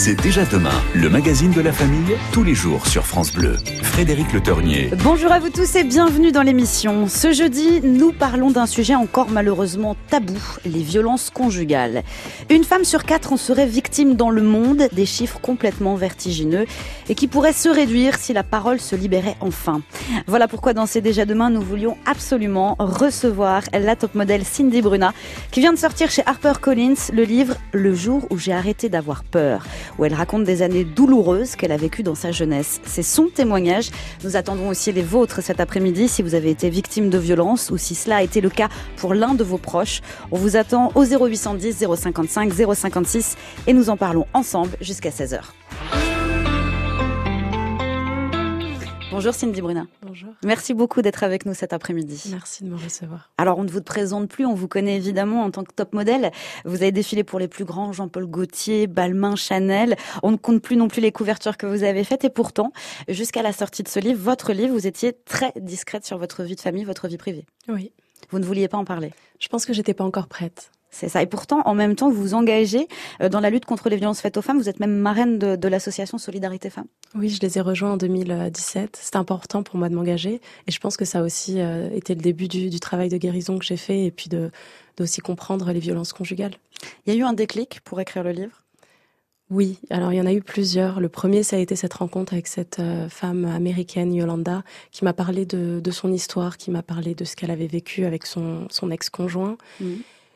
C'est déjà demain, le magazine de la famille, tous les jours sur France Bleu. Frédéric Le Tornier. Bonjour à vous tous et bienvenue dans l'émission. Ce jeudi, nous parlons d'un sujet encore malheureusement tabou, les violences conjugales. Une femme sur quatre en serait victime dans le monde, des chiffres complètement vertigineux et qui pourraient se réduire si la parole se libérait enfin. Voilà pourquoi dans C'est déjà demain, nous voulions absolument recevoir la top modèle Cindy Bruna qui vient de sortir chez HarperCollins le livre Le jour où j'ai arrêté d'avoir peur où elle raconte des années douloureuses qu'elle a vécues dans sa jeunesse. C'est son témoignage. Nous attendons aussi les vôtres cet après-midi si vous avez été victime de violence ou si cela a été le cas pour l'un de vos proches. On vous attend au 0810 055 056 et nous en parlons ensemble jusqu'à 16h. Bonjour Cindy Bruna. Bonjour. Merci beaucoup d'être avec nous cet après-midi. Merci de me recevoir. Alors on ne vous présente plus, on vous connaît évidemment en tant que top modèle. Vous avez défilé pour les plus grands, Jean-Paul Gaultier, Balmain, Chanel. On ne compte plus non plus les couvertures que vous avez faites et pourtant, jusqu'à la sortie de ce livre, votre livre, vous étiez très discrète sur votre vie de famille, votre vie privée. Oui. Vous ne vouliez pas en parler. Je pense que j'étais pas encore prête. C'est ça. Et pourtant, en même temps, vous vous engagez euh, dans la lutte contre les violences faites aux femmes. Vous êtes même marraine de, de l'association Solidarité Femmes. Oui, je les ai rejoints en 2017. C'était important pour moi de m'engager. Et je pense que ça a aussi euh, été le début du, du, travail de guérison que j'ai fait et puis de d'aussi comprendre les violences conjugales. Il y a eu un déclic pour écrire le livre? Oui, alors il y en a eu plusieurs. Le premier, ça a été cette rencontre avec cette euh, femme américaine, Yolanda, qui m'a parlé de, de, son histoire, qui m'a parlé de ce qu'elle avait vécu avec son, son ex-conjoint. Mmh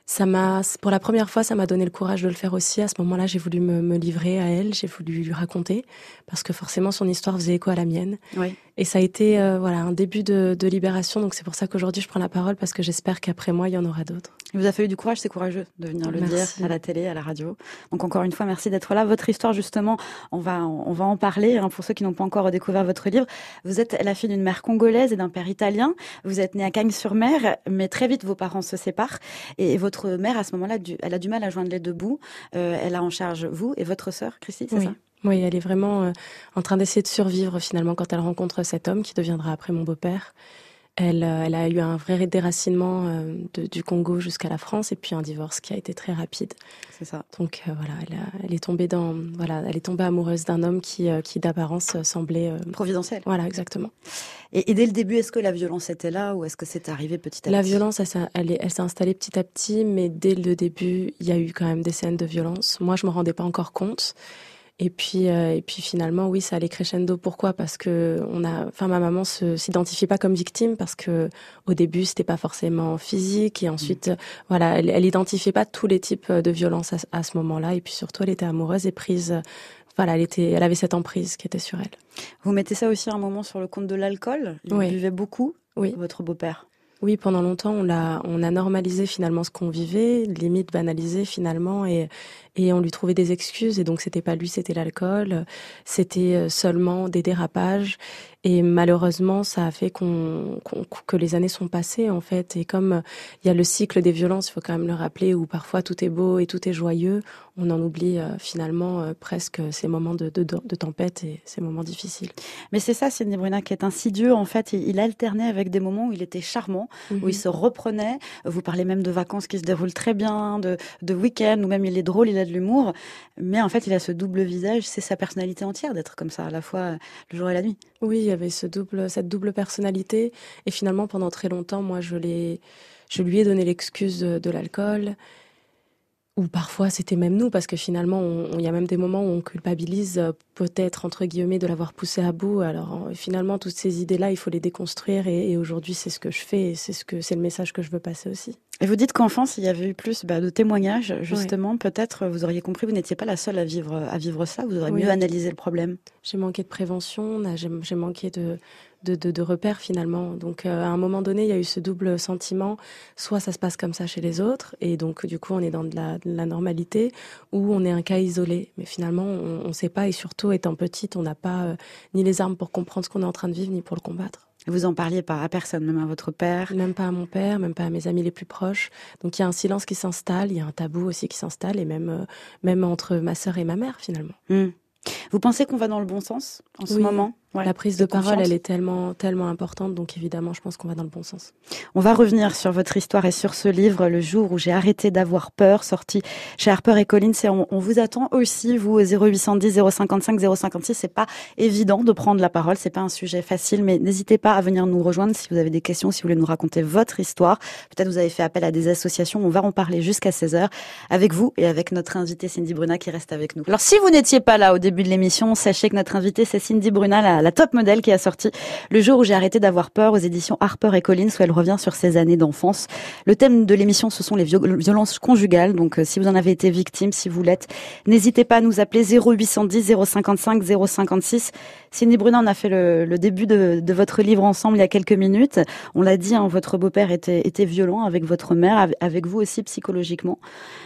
ça m'a, pour la première fois, ça m'a donné le courage de le faire aussi. À ce moment-là, j'ai voulu me, me, livrer à elle, j'ai voulu lui raconter, parce que forcément, son histoire faisait écho à la mienne. Oui. Et ça a été, euh, voilà, un début de, de libération. Donc c'est pour ça qu'aujourd'hui, je prends la parole, parce que j'espère qu'après moi, il y en aura d'autres. Il vous a fallu du courage, c'est courageux de venir le merci. dire à la télé, à la radio. Donc encore une fois, merci d'être là. Votre histoire, justement, on va, on va en parler. Hein, pour ceux qui n'ont pas encore découvert votre livre, vous êtes la fille d'une mère congolaise et d'un père italien. Vous êtes née à Cagnes-sur-Mer, mais très vite vos parents se séparent et votre mère, à ce moment-là, elle a du mal à joindre les deux bouts. Euh, elle a en charge vous et votre sœur, Christy, c'est oui. ça? Oui, elle est vraiment euh, en train d'essayer de survivre finalement quand elle rencontre cet homme qui deviendra après mon beau-père. Elle, euh, elle, a eu un vrai déracinement euh, de, du Congo jusqu'à la France et puis un divorce qui a été très rapide. C'est ça. Donc euh, voilà, elle, a, elle, est tombée dans, voilà, elle est tombée amoureuse d'un homme qui, qui d'apparence semblait providentiel. Voilà, exactement. Et, et, dès le début, est-ce que la violence était là ou est-ce que c'est arrivé petit à petit La violence, elle, elle, elle s'est installée petit à petit, mais dès le début, il y a eu quand même des scènes de violence. Moi, je me rendais pas encore compte. Et puis, euh, et puis finalement, oui, ça allait crescendo. Pourquoi? Parce que on a, enfin, ma maman se s'identifie pas comme victime parce que au début, c'était pas forcément physique et ensuite, mmh. voilà, elle, elle identifiait pas tous les types de violences à, à ce moment-là. Et puis surtout, elle était amoureuse et prise. Voilà, elle était, elle avait cette emprise qui était sur elle. Vous mettez ça aussi un moment sur le compte de l'alcool? Il oui. buvait beaucoup? Oui. Votre beau-père? Oui, pendant longtemps, on a, on a normalisé finalement ce qu'on vivait, limite banalisé finalement, et, et on lui trouvait des excuses. Et donc, c'était pas lui, c'était l'alcool. C'était seulement des dérapages. Et malheureusement, ça a fait qu'on, que les années sont passées, en fait. Et comme il y a le cycle des violences, il faut quand même le rappeler, où parfois tout est beau et tout est joyeux, on en oublie euh, finalement euh, presque ces moments de, de, de, tempête et ces moments difficiles. Mais c'est ça, Sidney Bruna, qui est insidieux. En fait, il, il alternait avec des moments où il était charmant, Mhm. où il se reprenait. Vous parlez même de vacances qui se déroulent très bien, de, de week-end, ou même il est drôle, il de l'humour. Mais en fait, il a ce double visage. C'est sa personnalité entière d'être comme ça, à la fois le jour et la nuit. Oui, il y avait ce double, cette double personnalité. Et finalement, pendant très longtemps, moi, je lui ai donné l'excuse de, de l'alcool. Ou parfois c'était même nous, parce que finalement, il y a même des moments où on culpabilise euh, peut-être, entre guillemets, de l'avoir poussé à bout. Alors finalement, toutes ces idées-là, il faut les déconstruire et, et aujourd'hui, c'est ce que je fais et c'est ce que c'est le message que je veux passer aussi. Et vous dites qu'enfance, il y avait eu plus bah, de témoignages, justement. Peut-être, vous auriez compris, vous n'étiez pas la seule à vivre, à vivre ça. Vous auriez oui. mieux analysé le problème. J'ai manqué de prévention, j'ai manqué de, de, de, de, repères finalement. Donc euh, à un moment donné, il y a eu ce double sentiment. Soit ça se passe comme ça chez les autres, et donc du coup on est dans de la, de la normalité, ou on est un cas isolé. Mais finalement, on ne sait pas, et surtout étant petite, on n'a pas euh, ni les armes pour comprendre ce qu'on est en train de vivre, ni pour le combattre. Vous en parliez pas à personne, même à votre père Même pas à mon père, même pas à mes amis les plus proches. Donc il y a un silence qui s'installe, il y a un tabou aussi qui s'installe, et même, euh, même entre ma sœur et ma mère finalement. Mmh. Vous pensez qu'on va dans le bon sens en ce oui, moment? La prise de, parole, elle est tellement, tellement importante, donc évidemment, je pense qu'on va dans le bon sens. On va revenir sur votre histoire et sur ce livre, Le jour où j'ai arrêté d'avoir peur, sorti chez Harper et Collins. Et on, vous attend aussi, vous, au 0810 055 056. C'est pas évident de prendre la parole, c'est pas un sujet facile, mais n'hésitez pas à venir nous rejoindre si vous avez des questions, si vous voulez nous raconter votre histoire. Peut-être vous avez fait appel à des associations. On va en parler jusqu'à 16h avec vous et avec notre invitée Cindy Bruna qui reste avec nous. Alors, si vous n'étiez pas là au début de l'émission, sachez que notre invitée, c'est Cindy Bruna, la la top modèle qui a sorti Le jour où j'ai arrêté d'avoir peur aux éditions Harper et Collins où elle revient sur ses années d'enfance. Le thème de l'émission, ce sont les violences conjugales. Donc, euh, si vous en avez été victime, si vous l'êtes, n'hésitez pas à nous appeler 0810 055 056. Cindy Bruna, on a fait le, début de, votre livre ensemble il y a quelques minutes. On l'a dit, hein, votre beau-père était, était violent avec votre mère, avec vous aussi psychologiquement.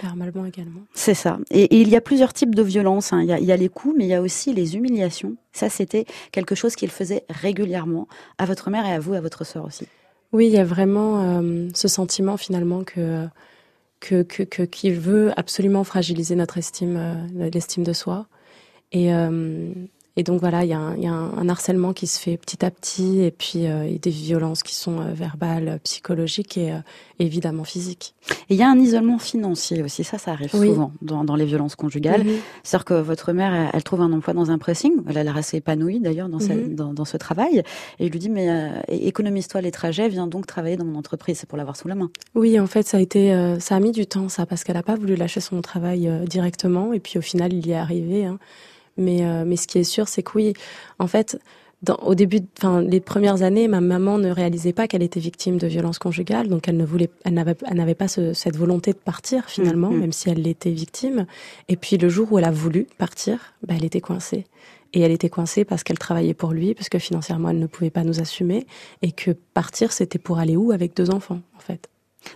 Verbalement également. C'est ça. Et, il y a plusieurs types de violences. Hein. Il, y a, il y a les coups, mais il y a aussi les humiliations. Ça, c'était quelque chose qu'il faisait régulièrement à votre mère et à vous, à votre sœur aussi. Oui, il y a vraiment euh, ce sentiment finalement que veut absolument fragiliser notre estime, euh, l'estime de soi. Et, euh, et donc voilà, il y a, un, y a un, harcèlement qui se fait petit à petit, et puis euh, des violences qui sont euh, verbales, psychologiques et euh, évidemment physiques. Et il y a un isolement financier aussi, ça, ça arrive souvent dans, dans, les violences conjugales. Mhm. C'est-à-dire que votre mère, elle, trouve un emploi dans un pressing, elle a l'air assez épanouie d'ailleurs dans, mhm. dans, dans, ce travail, et il lui dit mais économise-toi les trajets, viens donc travailler dans mon entreprise, c'est pour l'avoir sous la main. Oui, en fait, ça a été, ça a mis du temps, ça, parce qu'elle n'a pas voulu lâcher son travail directement, et puis au final, il y est arrivé. Hein. Mais, euh, mais ce qui est sûr, c'est que oui, en fait, dans, au début, enfin, les premières années, ma maman ne réalisait pas qu'elle était victime de violences conjugales, donc elle ne voulait, elle n'avait, elle n'avait pas ce, cette volonté de partir finalement, mm, mm. même si elle l'était victime. Et puis le jour où elle a voulu partir, bah, elle était coincée. Et elle était coincée parce qu'elle travaillait pour lui, parce que financièrement elle ne pouvait pas nous assumer, et que partir c'était pour aller où? Avec deux enfants, en fait.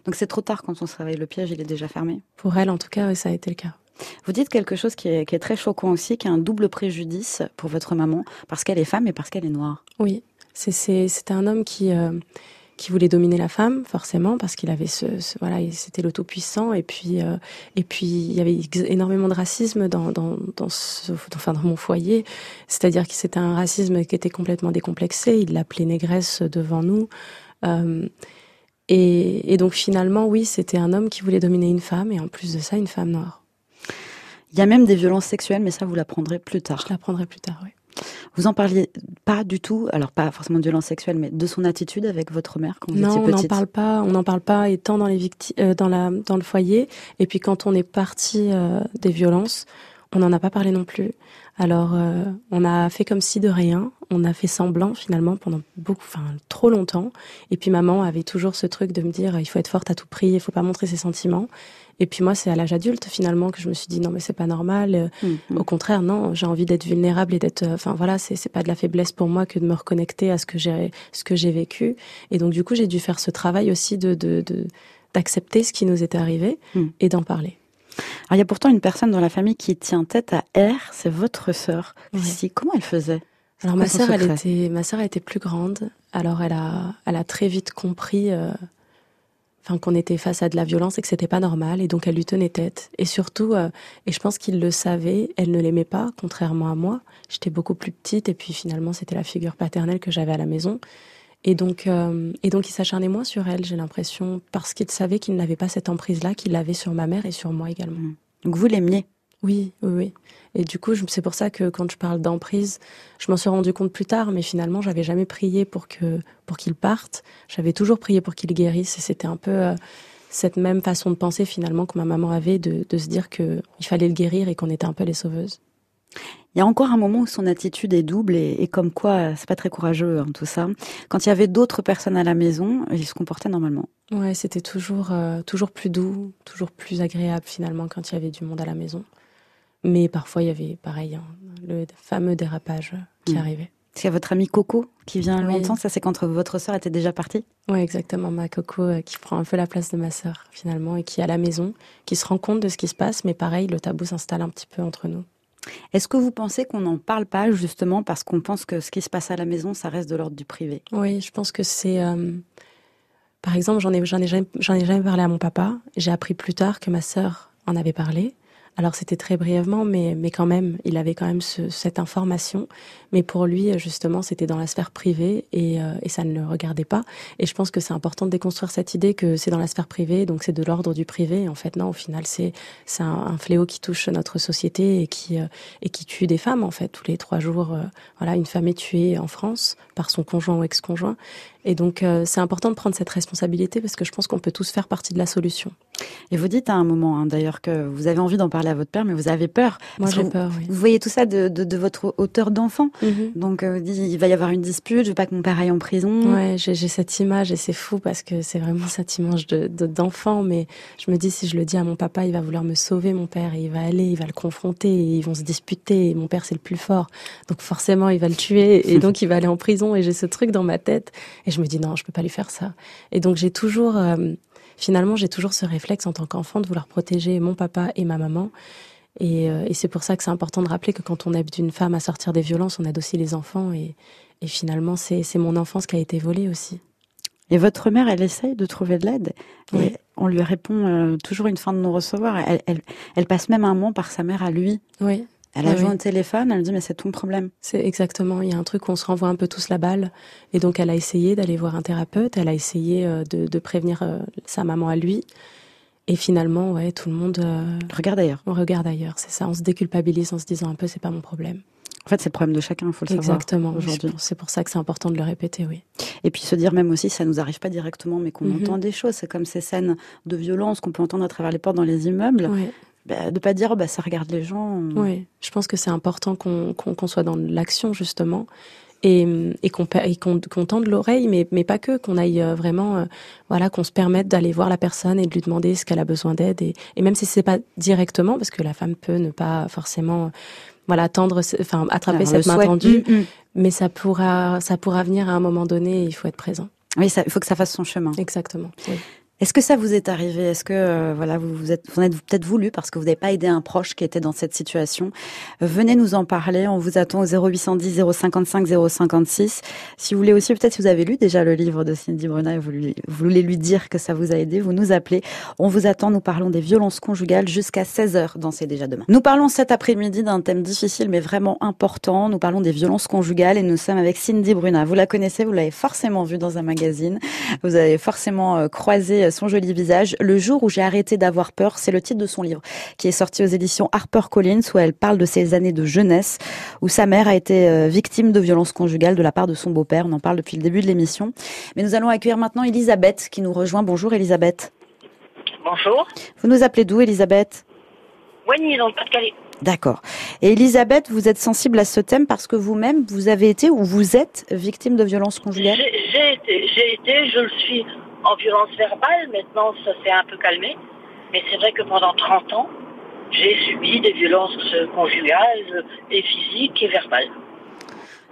Donc c'est trop tard quand on se réveille, le piège il est déjà fermé. Pour elle, en tout cas, ça a été le cas. Vous dites quelque chose qui est, très choquant aussi, qui est un double préjudice pour votre maman, parce qu'elle est femme et parce qu'elle est noire. Oui, c'était un homme qui, euh, qui voulait dominer la femme, forcément, parce qu'il avait ce, voilà, c'était le tout puissant, et puis, euh, et puis il y avait énormément de racisme dans, dans, dans, ce, enfin, mon foyer, c'est-à-dire que c'était un racisme qui était complètement décomplexé, il l'appelait négresse devant nous. Euh, et, et donc finalement, oui, c'était un homme qui voulait dominer une femme, et en plus de ça, une femme noire. Il y a même des violences sexuelles, mais ça, vous l'apprendrez plus tard. Je l'apprendrai plus tard, oui. Vous en parliez pas du tout, alors pas forcément de violences sexuelles, mais de son attitude avec votre mère quand vous non, étiez petite. Non, on n'en parle pas. On n'en parle pas étant dans les victimes, euh, dans la dans le foyer. Et puis quand on est parti euh, des violences, on n'en a pas parlé non plus. Alors euh, on a fait comme si de rien. On a fait semblant finalement pendant beaucoup, enfin trop longtemps. Et puis maman avait toujours ce truc de me dire il faut être forte à tout prix, il faut pas montrer ses sentiments. Et puis moi, c'est à l'âge adulte finalement que je me suis dit non mais c'est pas normal. Euh, mm, mm. Au contraire, non, j'ai envie d'être vulnérable et d'être. Euh, enfin voilà, c'est c'est pas de la faiblesse pour moi que de me reconnecter à ce que j'ai ce que j'ai vécu. Et donc du coup, j'ai dû faire ce travail aussi de de d'accepter ce qui nous était arrivé mm. et d'en parler. Alors il y a pourtant une personne dans la famille qui tient tête à R, c'est votre sœur. Comment elle faisait? Alors ma sœur, elle était ma sœur était plus grande. Alors elle a elle a très vite compris. Euh, qu'on était face à de la violence et que c'était pas normal et donc elle lui tenait tête. Et surtout euh, et je pense qu'il le savait elle ne l'aimait pas contrairement à moi. J'étais beaucoup plus petite et puis finalement c'était la figure paternelle que j'avais à la maison. Et donc euh, et donc il s'acharnait moins sur elle j'ai l'impression parce qu'il savait qu'il n'avait pas cette emprise là qu'il avait sur ma mère et sur moi également. Mmh. donc vous l'aimiez? Oui, oui, oui. Et du coup, c'est pour ça que quand je parle d'emprise, je m'en suis rendu compte plus tard, mais finalement, j'avais jamais prié pour que pour qu'il parte. J'avais toujours prié pour qu'il guérisse, et c'était un peu euh, cette même façon de penser finalement que ma maman avait de, de se dire que il fallait le guérir et qu'on était un peu les sauveuses. Il y a encore un moment où son attitude est double et, comme quoi c'est pas très courageux hein, tout ça. Quand il y avait d'autres personnes à la maison, il se comportait normalement. Ouais, c'était toujours euh, toujours plus doux, toujours plus agréable finalement quand il y avait du monde à la maison. Mais parfois, il y avait, pareil, hein, le fameux dérapage qui hmm. arrivait. C'est votre amie Coco qui vient longtemps, ça c'est quand votre sœur était déjà partie Oui, exactement, ma Coco euh, qui prend un peu la place de ma sœur finalement et qui est à la maison, qui se rend compte de ce qui se passe, mais pareil, le tabou s'installe un petit peu entre nous. Est-ce que vous pensez qu'on n'en parle pas justement parce qu'on pense que ce qui se passe à la maison, ça reste de l'ordre du privé? Oui, je pense que c'est... Euh, par exemple, j'en ai, j'en ai, ai jamais parlé à mon papa. J'ai appris plus tard que ma sœur en avait parlé. Alors c'était très brièvement, mais, mais quand même, il avait quand même cette information. Mais pour lui, justement, c'était dans la sphère privée et, euh, et, ça ne le regardait pas. Et je pense que c'est important de déconstruire cette idée que c'est dans la sphère privée, donc c'est de l'ordre du privé. En fait, non, au final, c'est c'est un, fléau qui touche notre société et qui euh, et qui tue des femmes. En fait, tous les trois jours, euh, voilà, une femme est tuée en France par son conjoint ou ex-conjoint. Et donc, c'est important de prendre cette responsabilité parce que je pense qu'on peut tous faire partie de la solution. Et vous dites à un moment, hein, d'ailleurs, que vous avez envie d'en parler à votre père, mais vous avez peur. Moi, j'ai peur, oui. Vous voyez tout ça de, de, de votre hauteur d'enfant. Mhm. Donc, euh, il va y avoir une dispute, je veux pas que mon père aille en prison. Ouais, j'ai cette image et c'est fou parce que c'est vraiment cette image de d'enfant. mais je me dis, si je le dis à mon papa, il va vouloir me sauver, mon père, et il va aller, il va le confronter, et ils vont se disputer, et mon père, c'est le plus fort. Donc, forcément, il va le tuer, et donc, il va aller en prison, et j'ai ce truc dans ma tête. Et je me dis, non, je peux pas lui faire ça. Et donc, j'ai toujours, euh, finalement, j'ai toujours ce réflexe en tant qu'enfant de vouloir protéger mon papa et ma maman. Et, euh, et c'est pour ça que c'est important de rappeler que quand on aide une femme à sortir des violences, on aide aussi les enfants. Et, et finalement, c'est mon enfance qui a été volée aussi. Et votre mère, elle essaye de trouver de l'aide. Oui. on lui répond euh, toujours une fin de non-recevoir. Elle, elle, elle, passe même un moment par sa mère à lui. Oui. Elle a joué au téléphone, elle dit mais c'est ton problème. C'est exactement, il y a un truc où on se renvoie un peu tous la balle. Et donc elle a essayé d'aller voir un thérapeute, elle a essayé euh, de, de prévenir euh, sa maman à lui. Et finalement, ouais, tout le monde euh, regarde ailleurs. On regarde ailleurs, c'est ça. On se déculpabilise en se disant un peu, c'est pas mon problème. En fait, c'est le problème de chacun, il faut le Exactement, aujourd'hui. C'est pour ça que c'est important de le répéter, oui. Et puis se dire même aussi, ça nous arrive pas directement, mais qu'on mhm. entend des choses. C'est comme ces scènes de violence qu'on peut entendre à travers les portes dans les immeubles. Oui. Bah, de pas dire bah ça regarde les gens. Oui, je pense que c'est important qu'on qu'on soit dans l'action justement et, et qu'on qu'on tende l'oreille, mais, mais pas que, qu'on aille euh, vraiment, euh, voilà, qu'on se permette d'aller voir la personne et de lui demander ce qu'elle a besoin d'aide. Et, et, même si c'est pas directement, parce que la femme peut ne pas forcément, voilà, tendre, enfin, attraper cette main tendue, mm, mm. mais ça pourra, ça pourra venir à un moment donné. Et il faut être présent. Oui, il faut que ça fasse son chemin. Exactement. Oui. Est-ce que ça vous est arrivé? Est-ce que euh, voilà vous êtes vous êtes peut-être voulu parce que vous n'avez pas aidé un proche qui était dans cette situation? Venez nous en parler. On vous attend au 0810 055 056. Si vous voulez aussi peut-être si vous avez lu déjà le livre de Cindy Bruna et vous, voulez lui dire que ça vous a aidé, vous nous appelez. On vous attend. Nous parlons des violences conjugales jusqu'à 16 h dans C'est déjà demain. Nous parlons cet après-midi d'un thème difficile mais vraiment important. Nous parlons des violences conjugales et nous sommes avec Cindy Bruna. Vous la connaissez, vous l'avez forcément vue dans un magazine. Vous avez forcément euh, croisé son joli visage. Le jour où j'ai arrêté d'avoir peur, c'est le titre de son livre qui est sorti aux éditions HarperCollins où elle parle de ses années de jeunesse où sa mère a été euh, victime de violences conjugales de la part de son beau-père. On en parle depuis le début de l'émission. Mais nous allons accueillir maintenant Elisabeth qui nous rejoint. Bonjour Elisabeth. Bonjour. Vous nous appelez d'où Elisabeth? Wagny dans le Pas-de-Calais. D'accord. Et Elisabeth, vous êtes sensible à ce thème parce que vous-même, vous avez été ou vous êtes victime de violences conjugales? J'ai été, j'ai été, je le suis en violence verbale. Maintenant, ça s'est un peu calmé. Mais c'est vrai que pendant 30 ans, j'ai subi des violences conjugales et physiques et verbales.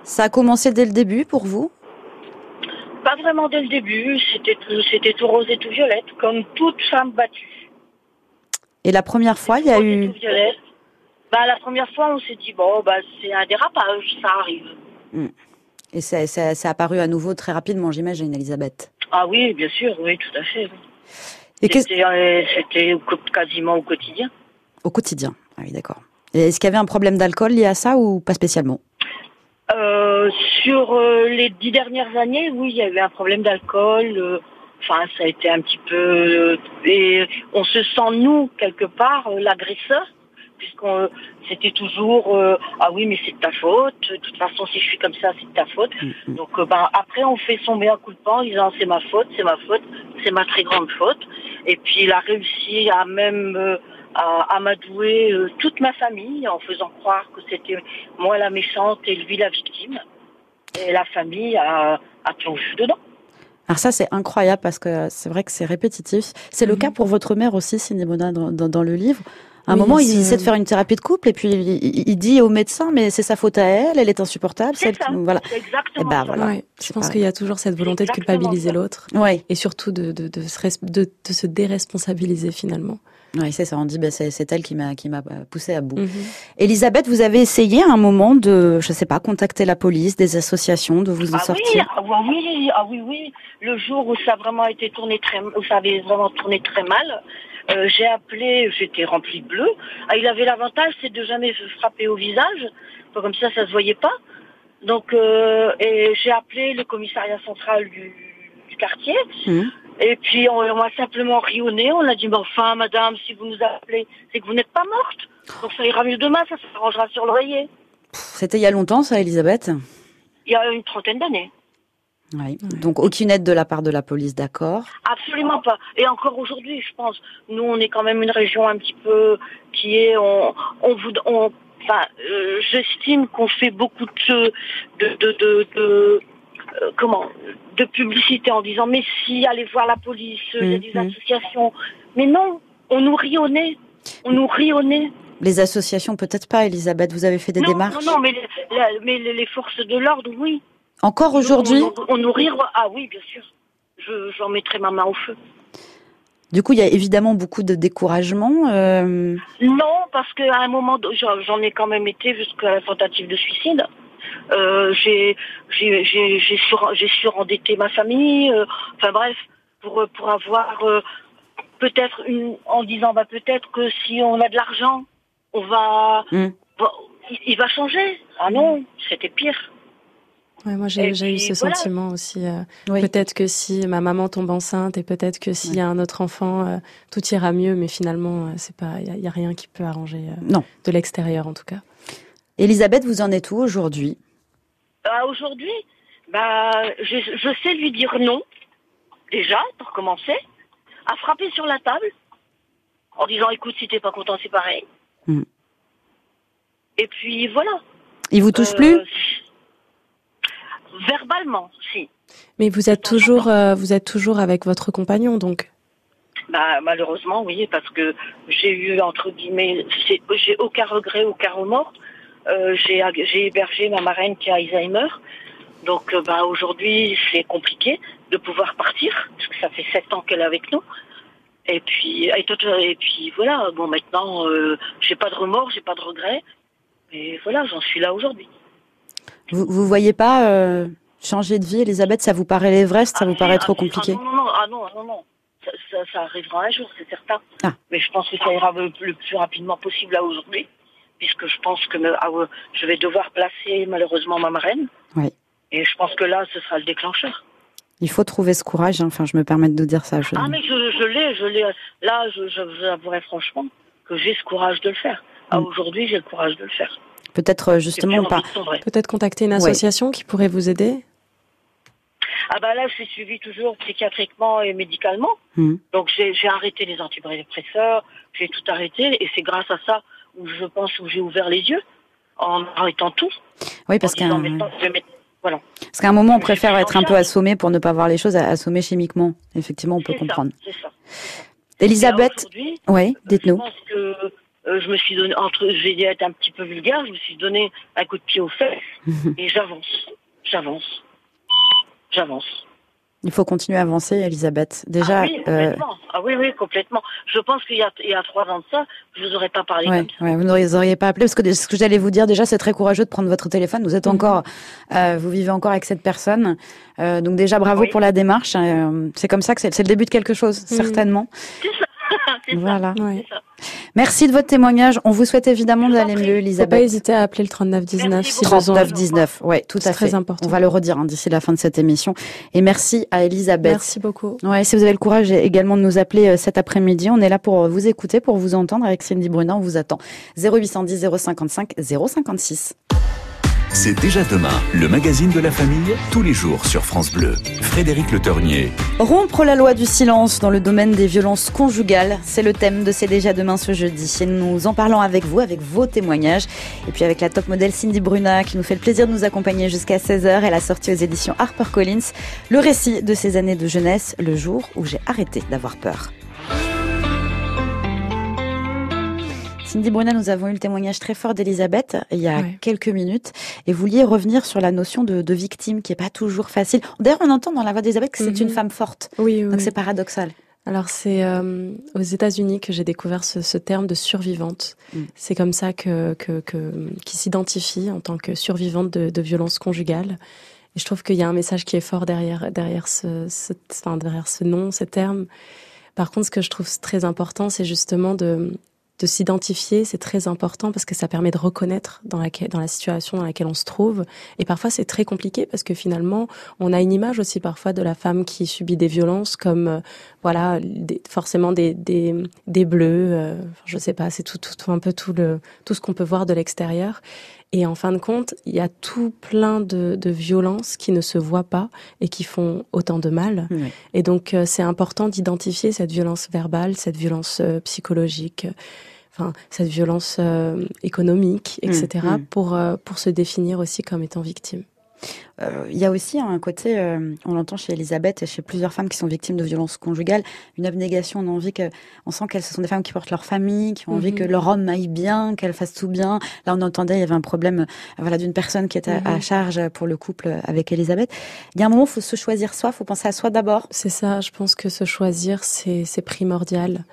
Ça a commencé dès le début pour vous? Pas vraiment dès le début. C'était tout, c'était tout rose et tout violette, comme toute femme battue. Et la première fois, il y a eu. Bah, la première fois, on s'est dit, bon, bah, c'est un dérapage, ça arrive. Hmm. Et ça, ça, ça, a apparu à nouveau très rapidement, j'imagine, Elisabeth. Ah oui, bien sûr, oui, tout à fait. C'était euh, quasiment au quotidien. Au quotidien, ah oui, d'accord. Est-ce qu'il y avait un problème d'alcool lié à ça ou pas spécialement? Euh, Sur euh, les dix dernières années, oui, il y avait un problème d'alcool. Enfin, ça a été un petit peu... et on se sent, nous, quelque part, l'agresseur puisqu'on c'était toujours euh, ah oui mais c'est de ta faute de toute façon si je suis comme ça c'est de ta faute mm, mm. donc euh, ben après on fait son meilleur coup de en disant c'est ma faute c'est ma faute c'est ma très grande faute et puis il a réussi à même euh, à, à m'adouer toute ma famille en faisant croire que c'était moi la méchante et lui la victime et la famille a, a plongé dedans alors ça, c'est incroyable parce que c'est vrai que c'est répétitif. C'est le mm-hmm. cas pour votre mère aussi, Cinemona, dans, dans, dans le livre. À un moment, il essaie de faire une thérapie de couple et puis il, dit au médecin, mais c'est sa faute à elle, elle est insupportable. C'est ça. Voilà. Exactement. Et ben, voilà. je pense qu'il y a toujours cette volonté de culpabiliser l'autre. Ouais. Et surtout de, de, de, se, de, de se déresponsabiliser finalement. Oui, c'est ça. On dit, bah, c'est elle qui m'a qui m'a poussé à bout. Mhm. Elisabeth, vous avez essayé à un moment de, je sais pas, contacter la police, des associations, de vous en ah sortir. Oui, ah oui, ah oui, oui. Le jour où ça a vraiment été tourné très, où ça avait vraiment tourné très mal, Euh, j'ai appelé, j'étais remplie de bleu. Ah, il avait l'avantage, c'est de jamais se frapper au visage. Comme ça, ça se voyait pas. Donc, euh, et j'ai appelé le commissariat central du, du quartier. Mmh. Et puis, on, on m'a simplement rionné. On a dit, mais enfin, madame, si vous nous appelez, c'est que vous n'êtes pas morte. Donc, ça ira mieux demain, ça s'arrangera sur l'oreiller. C'était il y a longtemps, ça, Elisabeth? Il y a une trentaine d'années. Oui. Donc aucune aide de la part de la police, d'accord? Absolument pas. Et encore aujourd'hui, je pense. Nous, on est quand même une région un petit peu qui est, on, on vous, on, enfin, euh, j'estime qu'on fait beaucoup de, de, de, de, de euh, comment, de publicité en disant mais si, allez voir la police, il y a des Mhm. associations. Mais non, on nous rit au nez. On nous rit au nez. Les associations, peut-être pas, Elisabeth. Vous avez fait des non, démarches? non, non, mais, la- les forces de l'ordre, oui. Encore aujourd'hui on, rit. Ah oui, bien sûr. Je, j'en mettrai ma main au feu. Du coup, il y a évidemment beaucoup de découragement. euh, Non, parce qu'à un moment, j'en ai quand même été jusqu'à la tentative de suicide. Euh, j'ai j'ai j'ai j'ai sur, surendetté ma famille. euh, enfin bref, pour pour avoir euh, peut-être une en disant bah peut-être que si on a de l'argent, on va Hmm. il va changer. Ah non, c'était pire. Ouais, moi, j'ai eu ce voilà. sentiment aussi. euh, Oui. Peut-être que si ma maman tombe enceinte et peut-être que s'il y a un autre enfant, euh, tout ira mieux. Mais finalement, euh, c'est pas, il y, a- il y a rien qui peut arranger euh, Non. de l'extérieur, en tout cas. Elisabeth, vous en êtes où aujourd'hui? Ah, Aujourd'hui, bah, je, je sais lui dire non, déjà, pour commencer, à frapper sur la table, en disant, écoute, si t'es pas content, c'est pareil. Hmm. Et puis, voilà. Il vous touche Euh, plus? Verbalement, si. Mais vous êtes toujours, euh, vous êtes toujours avec votre compagnon, donc. Bah, malheureusement, oui, parce que j'ai eu, entre guillemets, j'ai aucun regret, aucun remords. Euh, j'ai hébergé ma marraine qui a Alzheimer. Donc, euh, bah, aujourd'hui, c'est compliqué de pouvoir partir, parce que ça fait sept ans qu'elle est avec nous. Et puis, et puis voilà, bon, maintenant, euh, j'ai pas de remords, j'ai pas de regrets. Et voilà, j'en suis là aujourd'hui. Vous vous voyez pas euh, changer de vie, Elisabeth? Ça vous paraît l'Everest Ça Ah, vous paraît ah, trop si, compliqué? ah, non, non, non, ah non, non, non. Ça, ça, ça arrivera un jour, c'est certain. Ah. Mais je pense que ça ira le, le plus rapidement possible là aujourd'hui, puisque je pense que me- ah, ouais, je vais devoir placer malheureusement ma marraine. Oui. Et je pense que là, ce sera le déclencheur. Il faut trouver ce courage. hein. Enfin, je me permets de dire ça. je- Ah, mais je, l'ai, je l'ai. Là, je, je vous avouerai franchement que j'ai ce courage de le faire. Ah, Mm. aujourd'hui, j'ai le courage de le faire. Peut-être euh, justement pas. Peut-être contacter une Ouais. association qui pourrait vous aider. Ah bah là, je suis suivie toujours psychiatriquement et médicalement. Mhm. Donc j'ai arrêté les antidépresseurs, j'ai tout arrêté et c'est grâce à ça où je pense où j'ai ouvert les yeux en arrêtant tout. Oui, parce qu'à Voilà. parce qu'à un moment, on préfère être un peu assommé pour ne pas voir les choses assommées chimiquement. Effectivement, on peut ça, comprendre. C'est ça. Elisabeth, oui, je dites-nous. pense que euh, je me suis donné, entre, je vais être un petit peu vulgaire, je me suis donné un coup de pied aux fesses et j'avance, j'avance, j'avance. Il faut continuer à avancer, Elisabeth. Déjà, ah oui, euh. Ah oui, oui, complètement. Je pense qu'il y a, il y a trois ans de ça, je vous aurais pas parlé Ouais, comme ça. ouais, vous n'auriez auriez pas appelé parce que ce que j'allais vous dire déjà, c'est très courageux de prendre votre téléphone. Vous êtes Mhm. encore, euh, vous vivez encore avec cette personne, Euh, donc déjà bravo Oui. pour la démarche. C'est comme ça que c'est c'est le début de quelque chose, Mhm. certainement. C'est ça. C'est Voilà. ça. Ouais. C'est ça. Merci de votre témoignage. On vous souhaite évidemment d'aller mieux, Faut pas Elisabeth. hésiter à appeler le 3919 Merci si beaucoup. besoin. 39 19. Ouais, tout à fait. très important. On va le redire hein, d'ici la fin de cette émission. Et merci à Elisabeth. Merci beaucoup. Ouais, si vous avez le courage également de nous appeler euh, cet après-midi, on est là pour vous écouter, pour vous entendre avec Cindy Brunin. On vous attend. 0810 055 056. C'est déjà demain, le magazine de la famille, tous les jours sur France Bleu. Frédéric Le Tornier. Rompre la loi du silence dans le domaine des violences conjugales, c'est le thème de C'est déjà demain ce jeudi. Nous en parlons avec vous, avec vos témoignages. Et puis avec la top modèle Cindy Bruna qui nous fait le plaisir de nous accompagner jusqu'à 16h. Elle a sorti aux éditions HarperCollins le récit de ses années de jeunesse, le jour où j'ai arrêté d'avoir peur. Cindy Bruna, nous avons eu le témoignage très fort d'Elisabeth il y a quelques minutes et vous vouliez revenir sur la notion de, de victime qui est pas toujours facile. D'ailleurs, on entend dans la voix d'Elisabeth que c'est Mhm. une femme forte. Oui, oui. Donc c'est paradoxal. Alors c'est euh, aux États-Unis que j'ai découvert ce, ce terme de survivante. Mm. C'est comme ça que que, que qui s'identifie en tant que survivante de, de violences conjugales. Et je trouve qu'il y a un message qui est fort derrière derrière ce, ce enfin, derrière ce nom, ce terme, Par contre, ce que je trouve très important, c'est justement de, de s'identifier, c'est très important parce que ça permet de reconnaître dans la, dans la situation dans laquelle on se trouve. Et parfois, c'est très compliqué parce que finalement, on a une image aussi parfois de la femme qui subit des violences comme, euh, voilà, forcément des, des, des bleus, euh, je sais pas, c'est tout, tout, un peu tout le, tout ce qu'on peut voir de l'extérieur. Et en fin de compte, il y a tout plein de, de, violences qui ne se voient pas et qui font autant de mal. Et donc, euh, c'est important d'identifier cette violence verbale, cette violence euh, psychologique, enfin, cette violence euh, économique, etc., mm, mm. pour, pour se définir aussi comme étant victime. Euh, il y a aussi un côté, euh, on l'entend chez Elisabeth et chez plusieurs femmes qui sont victimes de violences conjugales, une abnégation. On a envie que, on sent qu'elles ce sont des femmes qui portent leur famille, qui ont envie que mhm. leur homme aille bien, qu'elle fasse tout bien. Là, on entendait, il y avait un problème, euh, voilà, d'une personne qui était à mhm. charge pour le couple avec Elisabeth. Il y a un moment, il faut se choisir soi, il faut penser à soi d'abord. C'est ça. Je pense que se choisir, c'est primordial.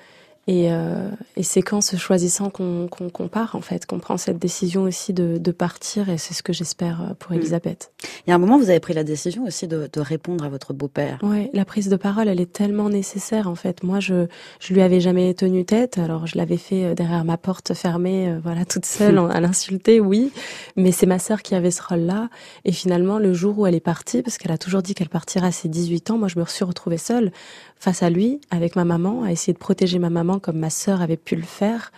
Et, euh, et c'est qu'en se choisissant qu'on qu part, en fait, qu'on prend cette décision aussi de, de partir, et c'est ce que j'espère euh, pour mm. Elisabeth. Il y a un moment, vous avez pris la décision aussi de, de répondre à votre beau-père. Oui, la prise de parole, elle est tellement nécessaire, en fait. Moi, je je lui avais jamais tenu tête, alors je l'avais fait euh, derrière ma porte fermée, euh, voilà, toute seule, à l'insulter, oui. Mais c'est ma sœur qui avait ce rôle-là. Et finalement, le jour où elle est partie, parce qu'elle a toujours dit qu'elle partirait à ses 18 ans, moi, je me suis retrouvée seule face à lui, avec ma maman, à essayer de protéger ma maman comme ma sœur avait pu le faire.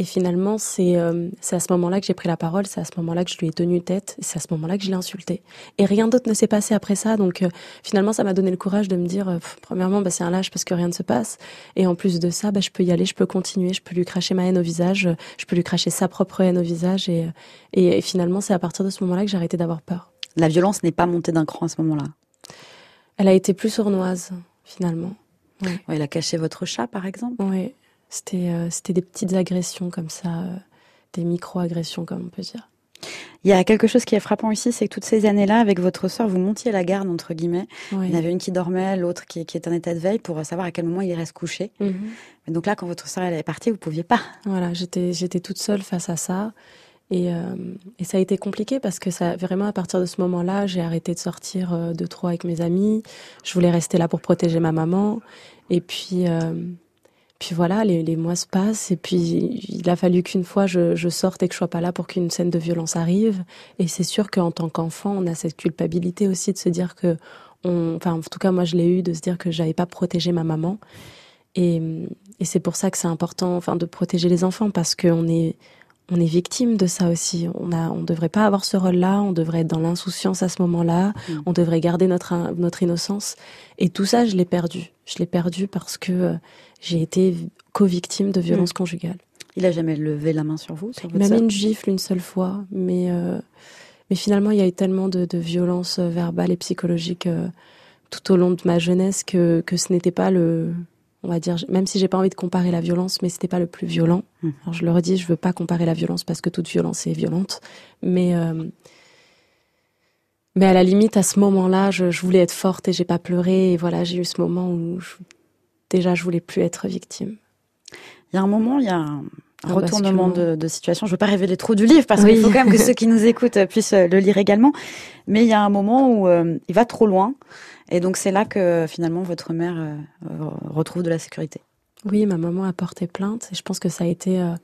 Et finalement, c'est euh, à ce moment-là que j'ai pris la parole, c'est à ce moment-là que je lui ai tenu tête, c'est à ce moment-là que je l'ai insulté. Et rien d'autre ne s'est passé après ça, donc euh, finalement, ça m'a donné le courage de me dire, euh, premièrement, bah, c'est un lâche parce que rien ne se passe, et en plus de ça, bah, je peux y aller, je peux continuer, je peux lui cracher ma haine au visage, je peux lui cracher sa propre haine au visage, et, et, et finalement, c'est à partir de ce moment-là que j'ai arrêté d'avoir peur. La violence n'est pas montée d'un cran à ce moment-là? Elle a été plus sournoise, finalement. Ouais. elle a caché votre chat, par exemple Oui, c'était euh, c'était des petites agressions comme ça, euh, des micro-agressions, comme on peut dire. Il y a quelque chose qui est frappant ici, c'est que toutes ces années-là, avec votre sœur, vous montiez la garde, entre guillemets. Il y en avait une qui dormait, l'autre qui, qui était en état de veille pour savoir à quel moment il reste couché. Mhm. Mais donc là, quand votre sœur elle est partie, vous pouviez pas. Voilà, j'étais j'étais toute seule face à ça. Et, euh, et, ça a été compliqué parce que ça, vraiment à partir de ce moment-là, j'ai arrêté de sortir euh, de trop avec mes amis. Je voulais rester là pour protéger ma maman. Et puis, euh, puis voilà, les, mois se passent. Et puis il a fallu qu'une fois je, sorte et que je sois pas là pour qu'une scène de violence arrive. Et c'est sûr qu'en tant qu'enfant, on a cette culpabilité aussi de se dire que, enfin en tout cas moi je l'ai eu, de se dire que j'avais pas protégé ma maman. Et, et c'est pour ça que c'est important, enfin de protéger les enfants parce qu'on est on est victime de ça aussi. On a, on devrait pas avoir ce rôle-là. On devrait être dans l'insouciance à ce moment-là. Mm. On devrait garder notre notre innocence. Et tout ça, je l'ai perdu. Je l'ai perdu parce que euh, j'ai été co-victime de violences mm. conjugales. Il a jamais levé la main sur vous sur Il m'a mis une gifle une seule fois, mais euh, mais finalement, il y a eu tellement de, de violences euh, verbales et psychologiques tout au long de ma jeunesse que que ce n'était pas le on va dire, même si j'ai pas envie de comparer la violence, mais c'était pas le plus violent. Alors je le redis, je veux pas comparer la violence parce que toute violence est violente, mais euh, mais à la limite, à ce moment-là, je, voulais être forte et j'ai pas pleuré. Et voilà, j'ai eu ce moment où déjà je voulais plus être victime. Il y a un moment, il y a un, retournement de, situation. Je veux pas révéler trop du livre parce qu'il faut quand même que ceux qui nous écoutent puissent le lire également. Mais il y a un moment où euh, il va trop loin. Et donc c'est là que finalement votre mère euh, retrouve de la sécurité. Oui, ma maman a porté plainte et je pense que ça a été euh,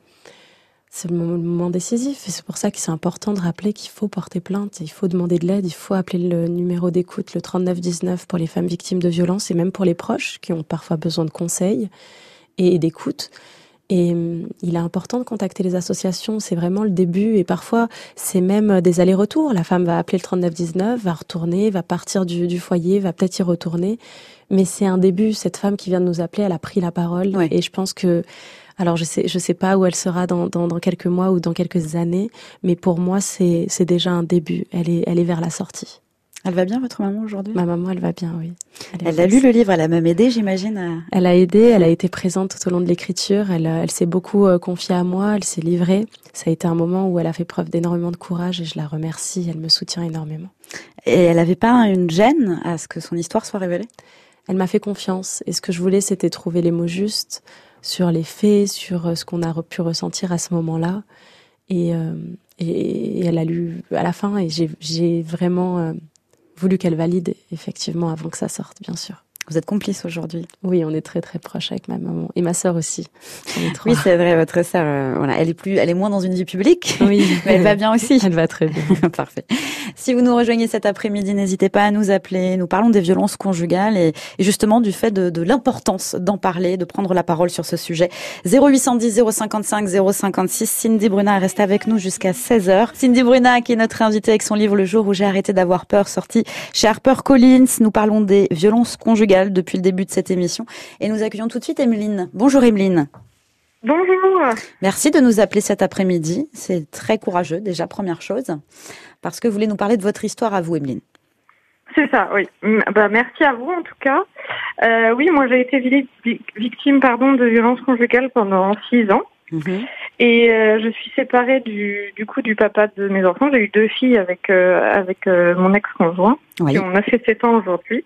c'est le moment décisif et c'est pour ça que c'est important de rappeler qu'il faut porter plainte, il faut demander de l'aide, il faut appeler le numéro d'écoute le 3919 pour les femmes victimes de violences et même pour les proches qui ont parfois besoin de conseils et d'écoute. Et hum, il est important de contacter les associations, c'est vraiment le début. Et parfois, c'est même des allers-retours. La femme va appeler le 3919, va retourner, va partir du, du foyer, va peut-être y retourner. Mais c'est un début. Cette femme qui vient de nous appeler, elle a pris la parole. Et je pense que, alors je sais, je sais pas où elle sera dans, dans, dans quelques mois ou dans quelques années, mais pour moi, c'est, c'est déjà un début. Elle est, elle est vers la sortie. Elle va bien, votre maman, aujourd'hui? Ma maman, elle va bien, oui. Elle, a lu le livre, elle a même aidé, j'imagine. Elle a aidé, elle a été présente tout au long de l'écriture, elle, elle s'est beaucoup euh, confiée à moi, elle s'est livrée. Ça a été un moment où elle a fait preuve d'énormément de courage et je la remercie, elle me soutient énormément. Et elle n'avait pas une gêne à ce que son histoire soit révélée? Elle m'a fait confiance et ce que je voulais, c'était trouver les mots justes sur les faits, sur euh, ce qu'on a pu ressentir à ce moment-là. Et, euh, et, elle a lu à la fin et j'ai vraiment voulu qu'elle valide effectivement avant que ça sorte, bien sûr. Vous êtes complice aujourd'hui. Oui, on est très très proche avec ma maman et ma sœur aussi. Oui, c'est vrai, votre sœur, euh, voilà, elle est plus, elle est moins dans une vie publique. Oui, mais elle va bien aussi. Elle va très bien. Parfait. Si vous nous rejoignez cet après-midi, n'hésitez pas à nous appeler. Nous parlons des violences conjugales et, justement du fait de, de l'importance d'en parler, de prendre la parole sur ce sujet. 0810 055 056. Cindy Bruna reste avec nous jusqu'à 16h. Cindy Bruna, qui est notre invitée avec son livre Le jour où j'ai arrêté d'avoir peur, sorti chez HarperCollins. Nous parlons des violences conjugales depuis le début de cette émission. Et nous accueillons tout de suite Emeline. Bonjour Emeline. Bonjour. Merci de nous appeler cet après-midi. C'est très courageux, déjà, première chose, parce que vous voulez nous parler de votre histoire à vous, Emeline. C'est ça, oui. Bah, merci à vous, en tout cas. Euh, oui, moi, j'ai été victime pardon, de violences conjugales pendant six ans. Mhm. Et euh, je suis séparée du, du coup du papa de mes enfants. J'ai eu deux filles avec euh, avec mon ex-conjoint. Oui. on a fait sept ans aujourd'hui.